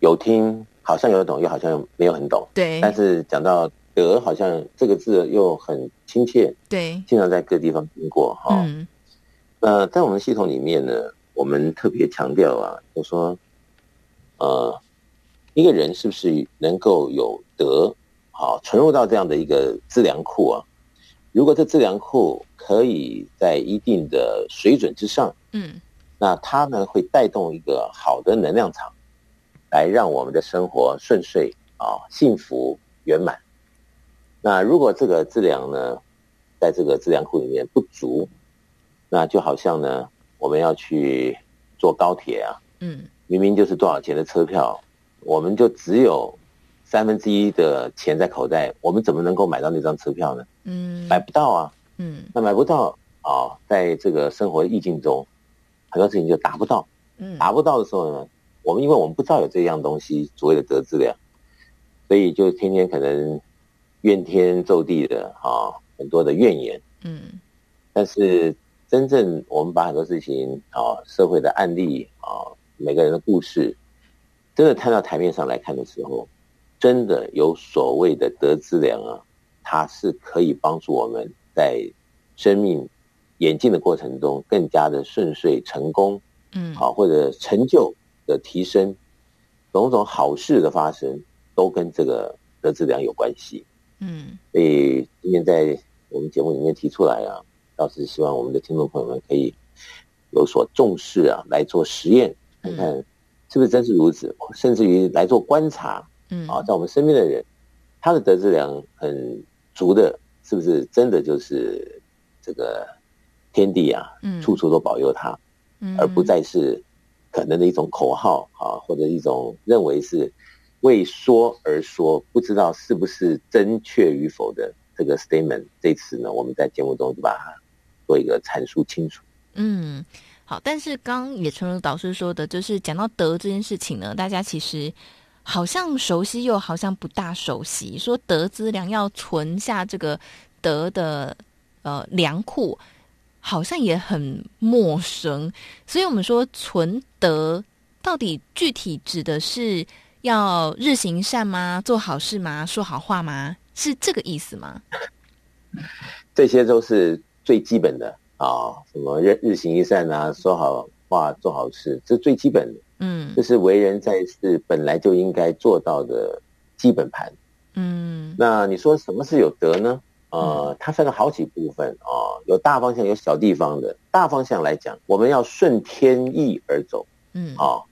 有听，好像有懂，又好像没有很懂。对。但是讲到德，好像这个字又很亲切。对。经常在各地方听过哈。嗯。呃，在我们系统里面呢，我们特别强调啊，就说，呃，一个人是不是能够有德，好存入到这样的一个资粮库啊？如果这资粮库可以在一定的水准之上，嗯。那它呢，会带动一个好的能量场，来让我们的生活顺遂啊，幸福圆满。那如果这个质量呢，在这个质量库里面不足，那就好像呢，我们要去坐高铁啊，嗯，明明就是多少钱的车票，我们就只有三分之一的钱在口袋，我们怎么能够买到那张车票呢？嗯，买不到啊，嗯，那买不到啊，在这个生活意境中。很多事情就达不到，嗯，达不到的时候呢，我们因为我们不知道有这样东西，所谓的德资良，所以就天天可能怨天咒地的啊，很多的怨言，嗯。但是真正我们把很多事情啊，社会的案例啊，每个人的故事，真的摊到台面上来看的时候，真的有所谓的德资良啊，它是可以帮助我们在生命。演进的过程中更加的顺遂成功，嗯，好，或者成就的提升，种种好事的发生，都跟这个德智良有关系，嗯，所以今天在我们节目里面提出来啊，倒是希望我们的听众朋友们可以有所重视啊，来做实验，看看是不是真是如此，甚至于来做观察，嗯，啊，在我们身边的人，他的德智良很足的，是不是真的就是这个？天地啊，处处都保佑他，嗯，而不再是可能的一种口号啊，或者一种认为是为说而说，不知道是不是正确与否的这个 statement。这次呢，我们在节目中就把它做一个阐述清楚。嗯，好。但是刚也诚如导师说的，就是讲到德这件事情呢，大家其实好像熟悉，又好像不大熟悉。说德资粮要存下这个德的呃粮库。好像也很陌生，所以我们说存德到底具体指的是要日行善吗？做好事吗？说好话吗？是这个意思吗？这些都是最基本的啊、哦，什么日日行一善啊，说好话，做好事，这最基本的。嗯，这是为人在世本来就应该做到的基本盘。嗯，那你说什么是有德呢？呃，它分了好几部分啊、呃，有大方向，有小地方的。大方向来讲，我们要顺天意而走，嗯，啊，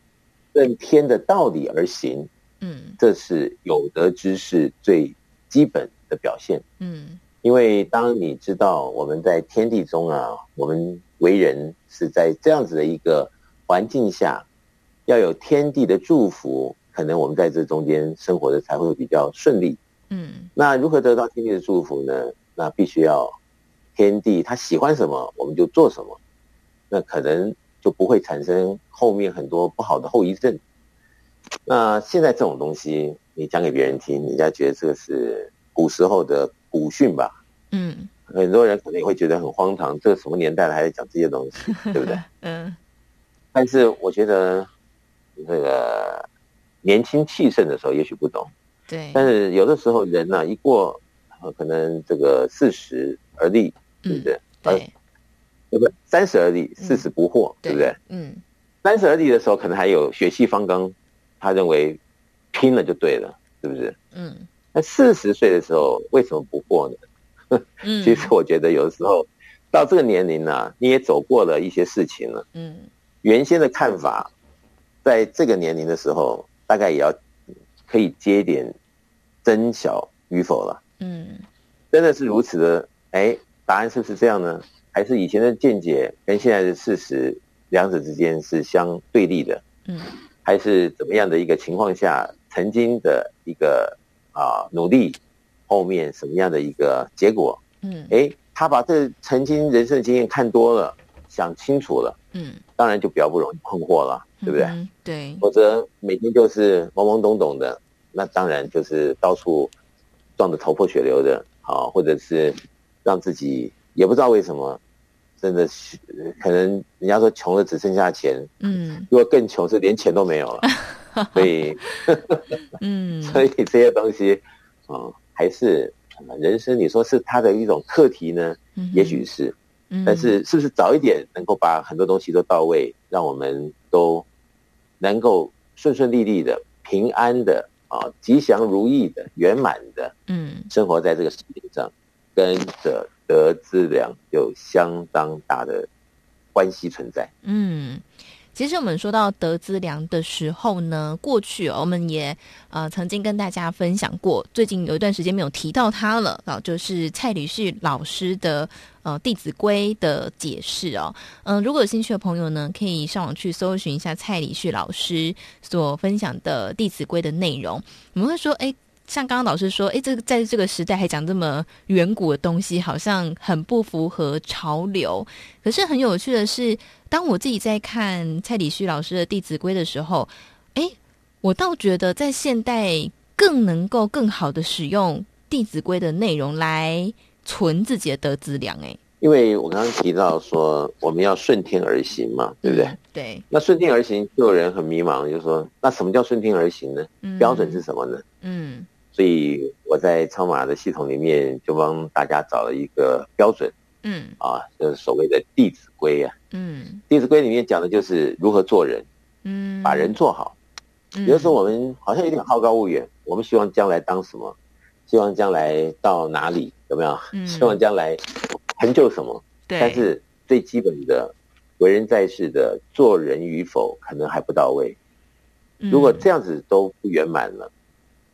顺天的道理而行，嗯，这是有德之士最基本的表现，嗯，因为当你知道我们在天地中啊，我们为人是在这样子的一个环境下，要有天地的祝福，可能我们在这中间生活的才会比较顺利。嗯，那如何得到天地的祝福呢？那必须要天地他喜欢什么，我们就做什么，那可能就不会产生后面很多不好的后遗症。那现在这种东西，你讲给别人听，人家觉得这个是古时候的古训吧？嗯，很多人可能也会觉得很荒唐，这个什么年代了还在讲这些东西，对不对？嗯。但是我觉得，这个年轻气盛的时候，也许不懂。对，但是有的时候人呢、啊，一过可能这个四十而立，对不对？对，对不对？三十而立，四十不惑，对不对？嗯，三十而立的时候，可能还有血气方刚，他认为拼了就对了，是不是？嗯。那四十岁的时候，为什么不惑呢？嗯，其实我觉得有的时候到这个年龄呢、啊，你也走过了一些事情了。嗯，原先的看法，在这个年龄的时候，大概也要可以接一点真小与否了。嗯，真的是如此的？哎，答案是不是这样呢？还是以前的见解跟现在的事实两者之间是相对立的？嗯，还是怎么样的一个情况下，曾经的一个啊努力，后面什么样的一个结果？嗯，哎，他把这曾经人生的经验看多了，想清楚了，嗯，当然就比较不容易困惑了，对不对？嗯、对，否则每天就是懵懵懂懂的，那当然就是到处撞得头破血流的，啊，或者是让自己。也不知道为什么，真的是可能人家说穷的只剩下钱，嗯，如果更穷是连钱都没有了，所以，嗯，所以这些东西，啊、嗯，还是人生你说是他的一种课题呢？嗯、也许是，嗯，但是是不是早一点能够把很多东西都到位，让我们都能够顺顺利利的、平安的啊，吉祥如意的、圆满的，嗯，生活在这个世界上，跟着。德资良有相当大的关系存在。嗯，其实我们说到德资良的时候呢，过去我们也呃曾经跟大家分享过，最近有一段时间没有提到他了啊，就是蔡礼旭老师的呃《弟子规》的解释哦。嗯、如果有兴趣的朋友呢，可以上网去搜寻一下蔡礼旭老师所分享的《弟子规》的内容。我们会说，哎。像刚刚老师说，哎，这个在这个时代还讲这么远古的东西，好像很不符合潮流。可是很有趣的是，当我自己在看蔡礼旭老师的《弟子规》的时候，哎，我倒觉得在现代更能够更好的使用《弟子规》的内容来存自己的德资粮。哎，因为我刚刚提到说我们要顺天而行嘛，对不对？嗯、对。那顺天而行，就有人很迷茫，就说那什么叫顺天而行呢？嗯、标准是什么呢？嗯。所以我在超马的系统里面就帮大家找了一个标准，嗯，啊，就是所谓的《弟子规》啊，嗯，《弟子规》里面讲的就是如何做人，嗯，把人做好。有的时候我们好像有点好高骛远，我们希望将来当什么？希望将来到哪里？有没有？希望将来成就什么？对。但是最基本的为人在世的做人与否，可能还不到位。如果这样子都不圆满了。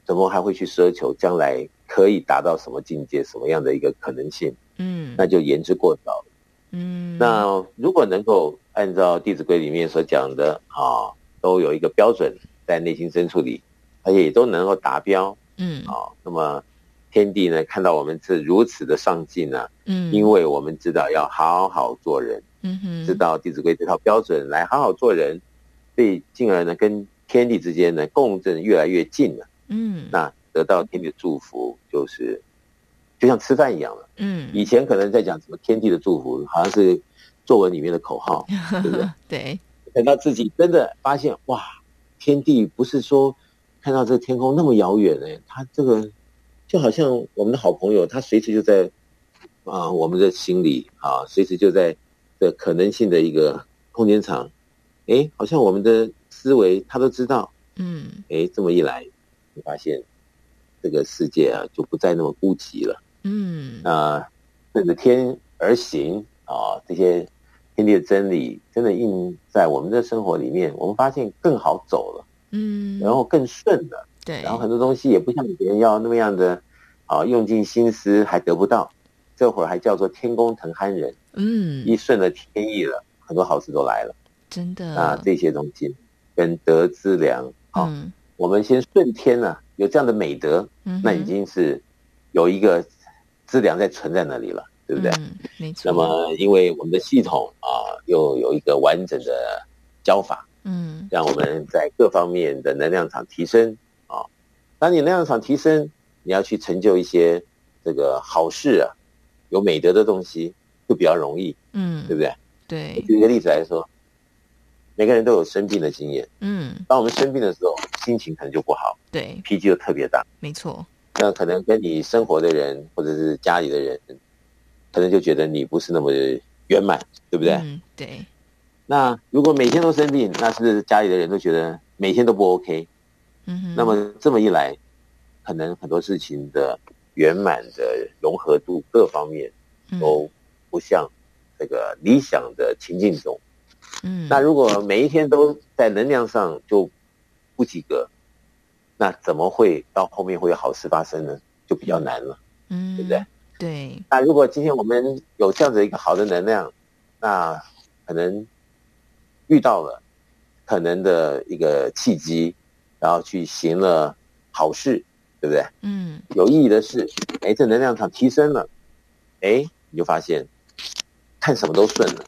怎么还会去奢求将来可以达到什么境界，什么样的一个可能性？嗯，那就言之过早。嗯，那如果能够按照《弟子规》里面所讲的啊，都有一个标准在内心深处里，而且也都能够达标。嗯，啊，那么天地呢，看到我们是如此的上进呢，嗯，因为我们知道要好好做人，嗯哼，知道《弟子规》这套标准来好好做人，所以进而呢，跟天地之间呢共振越来越近了。嗯，那得到天地的祝福，就是就像吃饭一样了。嗯，以前可能在讲什么天地的祝福，好像是作文里面的口号，对不对？对。等到自己真的发现，哇，天地不是说看到这个天空那么遥远哎，他这个就好像我们的好朋友，他随时就在啊我们的心里啊，随时就在的可能性的一个空间场，哎，好像我们的思维他都知道。嗯，哎，这么一来。发现这个世界啊，就不再那么孤寂了。嗯啊，顺着天而行啊，这些天地的真理真的应在我们的生活里面，我们发现更好走了。嗯，然后更顺了。对，然后很多东西也不像别人要那么样的啊，用尽心思还得不到，这会儿还叫做天公腾憨人。嗯，一顺了天意了，很多好事都来了。真的啊，这些东西跟德资良啊。嗯我们先顺天呢、啊，有这样的美德，那已经是有一个资粮在存在那里了，对不对？嗯、没错。那么，因为我们的系统啊，又有一个完整的教法，嗯，让我们在各方面的能量场提升啊。当你能量场提升，你要去成就一些这个好事啊，有美德的东西，就比较容易，嗯，对不对？对。举一个例子来说。每个人都有生病的经验，嗯，当我们生病的时候，心情可能就不好，对，脾气就特别大，没错。那可能跟你生活的人或者是家里的人，可能就觉得你不是那么圆满，对不对？嗯，对。那如果每天都生病，那是不是家里的人都觉得每天都不 OK？嗯哼。那么这么一来，可能很多事情的圆满的融合度各方面都不像这个理想的情境中。嗯。那如果每一天都在能量上就不及格，那怎么会到后面会有好事发生呢？就比较难了。嗯，对不对？对。那如果今天我们有这样子一个好的能量，那可能遇到了可能的一个契机，然后去行了好事，对不对？嗯。有意义的事，哎，这能量场提升了，哎，你就发现看什么都顺了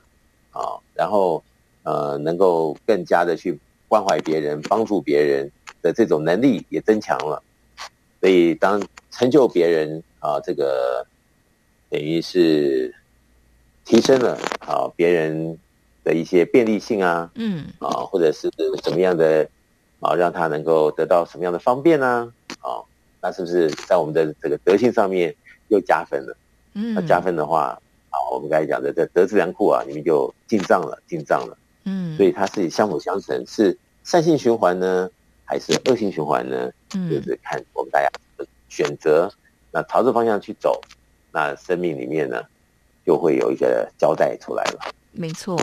啊，然后呃，能够更加的去关怀别人、帮助别人的这种能力也增强了，所以当成就别人。啊，这个等于是提升了啊别人的一些便利性啊，嗯，啊，或者是怎么样的啊，让他能够得到什么样的方便呢？啊，那是不是在我们的这个德性上面又加分了？嗯，那加分的话，啊，我们刚才讲的这德智良库啊，你们就进账了，进账了。嗯，所以它是相辅相成，是善性循环呢，还是恶性循环呢？嗯，就是看我们大家的选择。那朝着方向去走，那生命里面呢，就会有一个交代出来了。没错，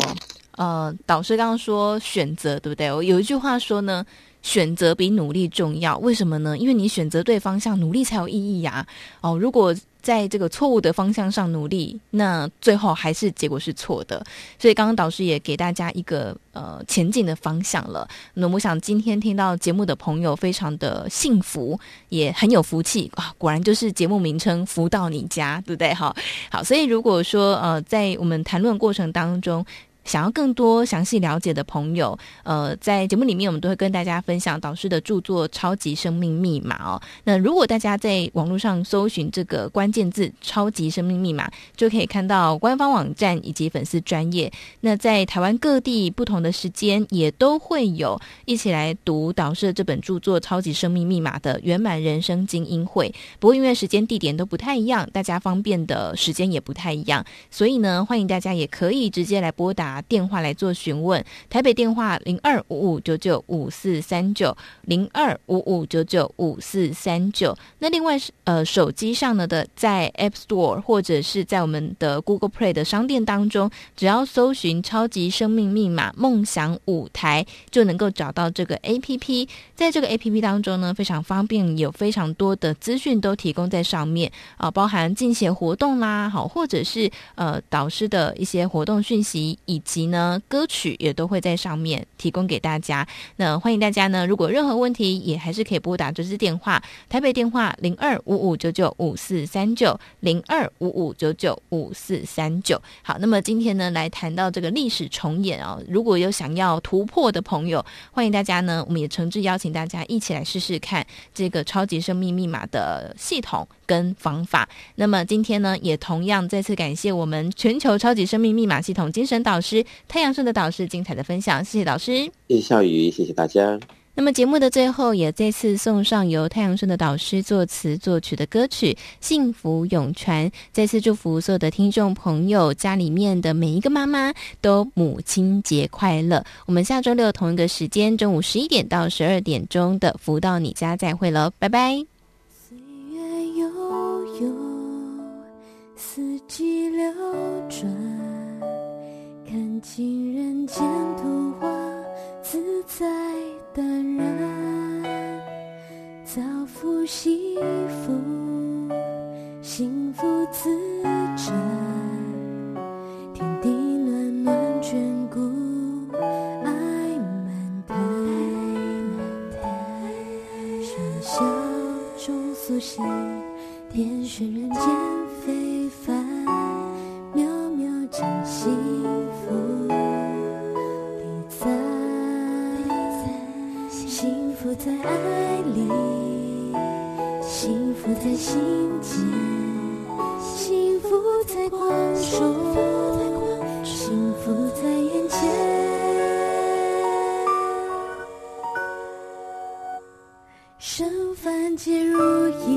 呃，导师刚刚说选择，对不对？我有一句话说呢，选择比努力重要。为什么呢？因为你选择对方向，努力才有意义呀。哦，如果在这个错误的方向上努力，那最后还是结果是错的。所以刚刚导师也给大家一个呃前进的方向了。那我想今天听到节目的朋友非常的幸福，也很有福气啊！果然就是节目名称“福到你家”，对不对？好，好。所以如果说呃在我们谈论过程当中，想要更多详细了解的朋友，呃，在节目里面我们都会跟大家分享导师的著作《超级生命密码》哦。那如果大家在网络上搜寻这个关键字“超级生命密码”，就可以看到官方网站以及粉丝专页。那在台湾各地不同的时间，也都会有一起来读导师的这本著作《超级生命密码》的圆满人生精英会。不过因为时间地点都不太一样，大家方便的时间也不太一样，所以呢，欢迎大家也可以直接来拨打。电话来做询问，台北电话零二五五九九五四三九零二五五九九五四三九。那另外是呃手机上呢的，在 App Store 或者是在我们的 Google Play 的商店当中，只要搜寻“超级生命密码梦想舞台”，就能够找到这个 APP。在这个 APP 当中呢，非常方便，有非常多的资讯都提供在上面啊，包含进行活动啦，好，或者是呃导师的一些活动讯息以。及呢，歌曲也都会在上面提供给大家。那欢迎大家呢，如果任何问题，也还是可以拨打这支电话，台北电话零二五五九九五四三九零二五五九九五四三九。好，那么今天呢，来谈到这个历史重演、哦，如果有想要突破的朋友，欢迎大家呢，我们也诚挚邀请大家一起来试试看这个超级生命密码的系统跟方法。那么今天呢，也同样再次感谢我们全球超级生命密码系统精神导师。太阳盛的导师精彩的分享，谢谢导师，谢谢笑宇，谢谢大家。那么节目的最后，也再次送上由太阳盛的导师作词作曲的歌曲《幸福永传》，再次祝福所有的听众朋友，家里面的每一个妈妈都母亲节快乐。我们下周六同一个时间，中午十一点到十二点钟的《福到你家》再会喽，拜拜。岁月悠悠，四季流转。看尽人间图画，自在淡然，造福幸福，幸福自展，天地暖暖眷顾，爱满台，笙箫中苏醒，点缀人间。爱里，幸福在心间，幸福在光中，幸福在眼前。生凡皆如意，